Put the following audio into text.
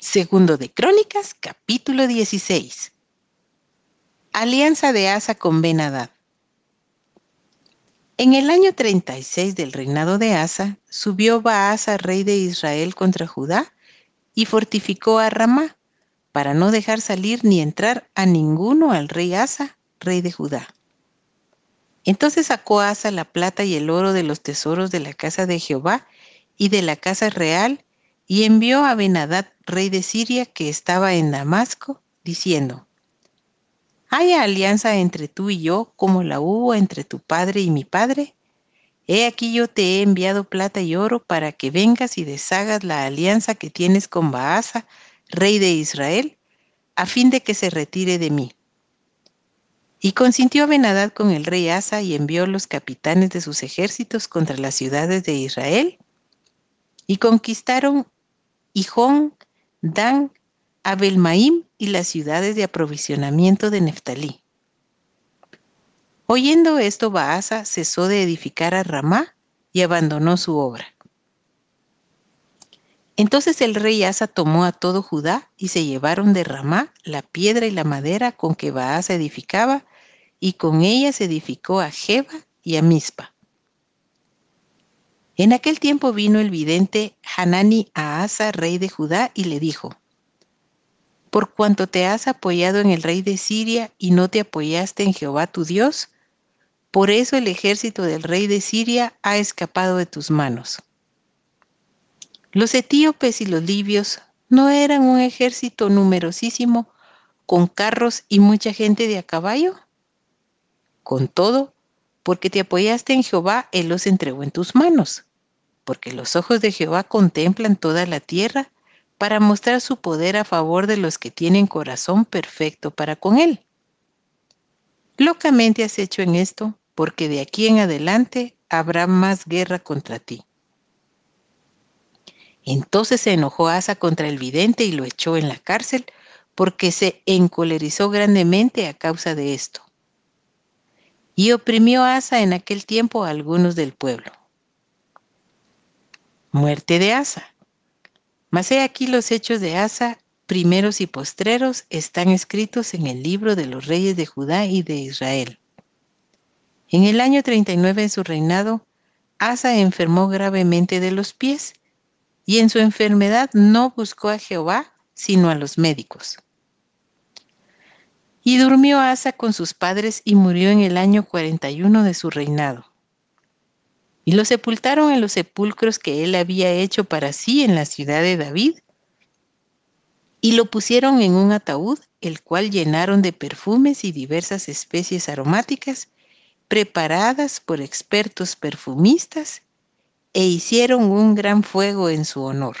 Segundo de Crónicas, capítulo 16. Alianza de Asa con Benadad. En el año 36 del reinado de Asa, subió Baasa, rey de Israel, contra Judá y fortificó a Ramá, para no dejar salir ni entrar a ninguno al rey Asa, rey de Judá. Entonces sacó Asa la plata y el oro de los tesoros de la casa de Jehová y de la casa real, y envió a Benadad, rey de Siria, que estaba en Damasco, diciendo, ¿Haya alianza entre tú y yo como la hubo entre tu padre y mi padre? He aquí yo te he enviado plata y oro para que vengas y deshagas la alianza que tienes con Baasa, rey de Israel, a fin de que se retire de mí. Y consintió Benadad con el rey Asa y envió los capitanes de sus ejércitos contra las ciudades de Israel y conquistaron Hijón, Dan, Abelmaim y las ciudades de aprovisionamiento de Neftalí. Oyendo esto, Baasa cesó de edificar a Ramá y abandonó su obra. Entonces el rey Asa tomó a todo Judá y se llevaron de Ramá la piedra y la madera con que Baasa edificaba, y con ella se edificó a Jeba y a Mispa. En aquel tiempo vino el vidente Hanani a Asa, rey de Judá, y le dijo, Por cuanto te has apoyado en el rey de Siria y no te apoyaste en Jehová tu Dios, por eso el ejército del rey de Siria ha escapado de tus manos. Los etíopes y los libios no eran un ejército numerosísimo con carros y mucha gente de a caballo. Con todo, porque te apoyaste en Jehová, Él los entregó en tus manos porque los ojos de Jehová contemplan toda la tierra para mostrar su poder a favor de los que tienen corazón perfecto para con Él. Locamente has hecho en esto, porque de aquí en adelante habrá más guerra contra ti. Entonces se enojó Asa contra el vidente y lo echó en la cárcel, porque se encolerizó grandemente a causa de esto. Y oprimió Asa en aquel tiempo a algunos del pueblo. Muerte de Asa. Mas he aquí los hechos de Asa, primeros y postreros, están escritos en el libro de los reyes de Judá y de Israel. En el año 39 de su reinado, Asa enfermó gravemente de los pies, y en su enfermedad no buscó a Jehová, sino a los médicos. Y durmió Asa con sus padres y murió en el año 41 de su reinado y lo sepultaron en los sepulcros que él había hecho para sí en la ciudad de David, y lo pusieron en un ataúd, el cual llenaron de perfumes y diversas especies aromáticas, preparadas por expertos perfumistas, e hicieron un gran fuego en su honor.